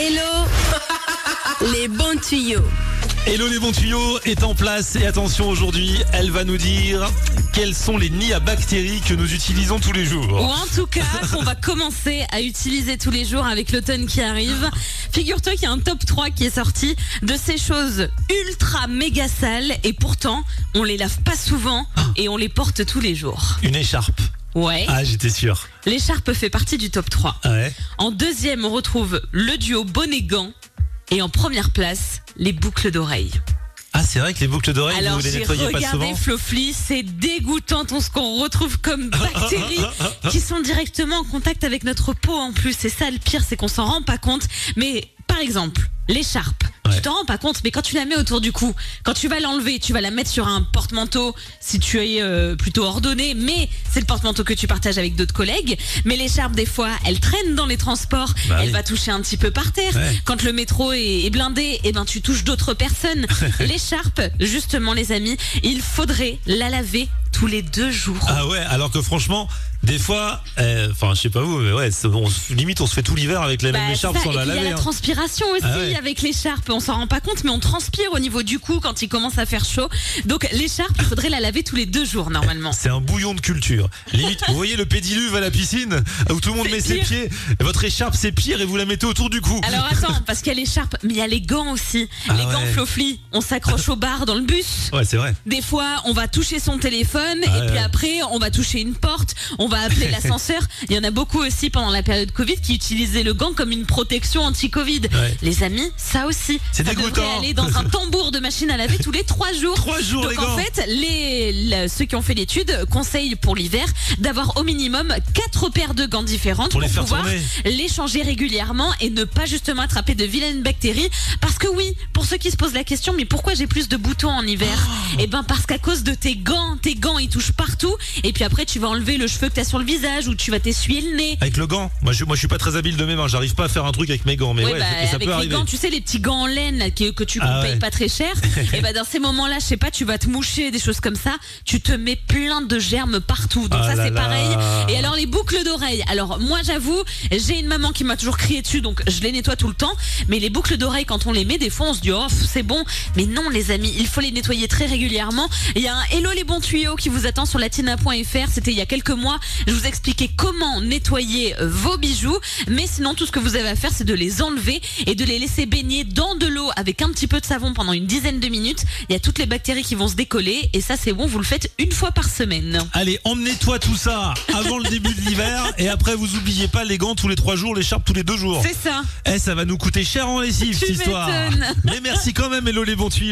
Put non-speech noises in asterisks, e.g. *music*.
Hello *laughs* Les bons tuyaux. Hello les bons tuyaux est en place et attention aujourd'hui, elle va nous dire quels sont les nids à bactéries que nous utilisons tous les Ou jours. en tout cas, *laughs* qu'on va commencer à utiliser tous les jours avec l'automne qui arrive. Figure-toi qu'il y a un top 3 qui est sorti de ces choses ultra méga sales et pourtant, on les lave pas souvent et on les porte tous les jours. Une écharpe. Ouais. Ah j'étais sûr. L'écharpe fait partie du top 3. Ah ouais. En deuxième, on retrouve le duo bonnet-gant. Et en première place, les boucles d'oreilles. Ah c'est vrai que les boucles d'oreilles Alors vous les nettoyez pas souvent. Flofli, c'est dégoûtant tout ce qu'on retrouve comme *laughs* bactéries qui sont directement en contact avec notre peau en plus. C'est ça le pire, c'est qu'on s'en rend pas compte. Mais par exemple, l'écharpe. Tu t'en rends pas compte, mais quand tu la mets autour du cou, quand tu vas l'enlever, tu vas la mettre sur un porte-manteau si tu es euh, plutôt ordonné, mais c'est le porte-manteau que tu partages avec d'autres collègues. Mais l'écharpe, des fois, elle traîne dans les transports, Bah elle oui. va toucher un petit peu par terre. Ouais. Quand le métro est, est blindé, eh ben tu touches d'autres personnes. *laughs* L'écharpe, justement, les amis, il faudrait la laver tous les deux jours. Ah ouais, alors que franchement, des fois, euh, enfin je sais pas vous, mais ouais, on limite on se fait tout l'hiver avec la Bah, même écharpe sans la puis il y a laver. la transpiration aussi Ah ouais. avec l'écharpe. On s'en rend pas compte, mais on transpire au niveau du cou quand il commence à faire chaud. Donc l'écharpe, il faudrait la laver tous les deux jours normalement. C'est un bouillon de culture. Limite, vous voyez le pédiluve à la piscine où tout le monde met ses pieds. Votre écharpe c'est pire et vous la mettez autour du cou. Alors attends, parce qu'il y a l'écharpe, mais il y a les gants aussi. Ah les gants flofli, on s'accroche au bar dans le bus. Ouais, c'est vrai. Des fois, on va toucher son téléphone Ah et puis après, on va toucher une porte, on va appeler *laughs* l'ascenseur. Il y en a beaucoup aussi pendant la période Covid qui utilisaient le gant comme une protection anti-Covid. Ouais. Les amis, ça aussi, C'est dégoûtant. aller dans un *laughs* tambour de machine à laver tous les trois jours. *laughs* Trois jours Donc les en gants. fait, les, ceux qui ont fait l'étude conseillent pour l'hiver d'avoir au minimum quatre paires de gants différentes Pour les pouvoir tourner. les changer régulièrement et ne pas justement attraper de vilaines bactéries. Parce que oui, pour ceux qui se posent la question, mais pourquoi j'ai plus de boutons en hiver? Oh. Eh ben parce qu'à cause de tes gants, tes gants ils touchent partout et puis après tu vas enlever le cheveu que t'as sur le visage ou tu vas t'essuyer le nez. Avec le gant. Moi je, moi je suis pas très habile de mes mains. J'arrive pas à faire un truc avec mes gants, mais ouais, bah, ça avec peut les arriver. gants, tu sais, les petits gants en laine là, que tu Ah payes ouais. pas très cher. *laughs* et bah dans ces moments-là, je sais pas, tu vas te moucher, des choses comme ça, tu te mets plein de germes partout. Donc Ah ça c'est pareil. Et alors les boucles d'oreilles. Alors moi j'avoue, j'ai une maman qui m'a toujours crié dessus, donc je les nettoie tout le temps. Mais les boucles d'oreilles, quand on les met, des fois on se dit oh c'est bon. Mais non les amis, il faut les nettoyer très régulièrement. Il y a un Hello les bons tuyaux qui vous attend sur latina.fr. C'était il y a quelques mois. Je vous expliquais comment nettoyer euh, vos bijoux. Mais sinon tout ce que vous avez à faire, c'est de les enlever et de les laisser baigner dans de l'eau avec un petit peu de savon pendant une dizaine de minutes. Il y a toutes les bactéries qui vont se décoller et ça c'est bon. Vous le faites une fois par semaine. Allez, emmenez-toi tout ça avant le début de l'hiver et après vous oubliez pas les gants tous les trois jours, l'écharpe tous les deux jours. C'est ça. Eh, ça va nous coûter cher en lessive cette histoire. Mais merci quand même, Hello les bons tuyaux.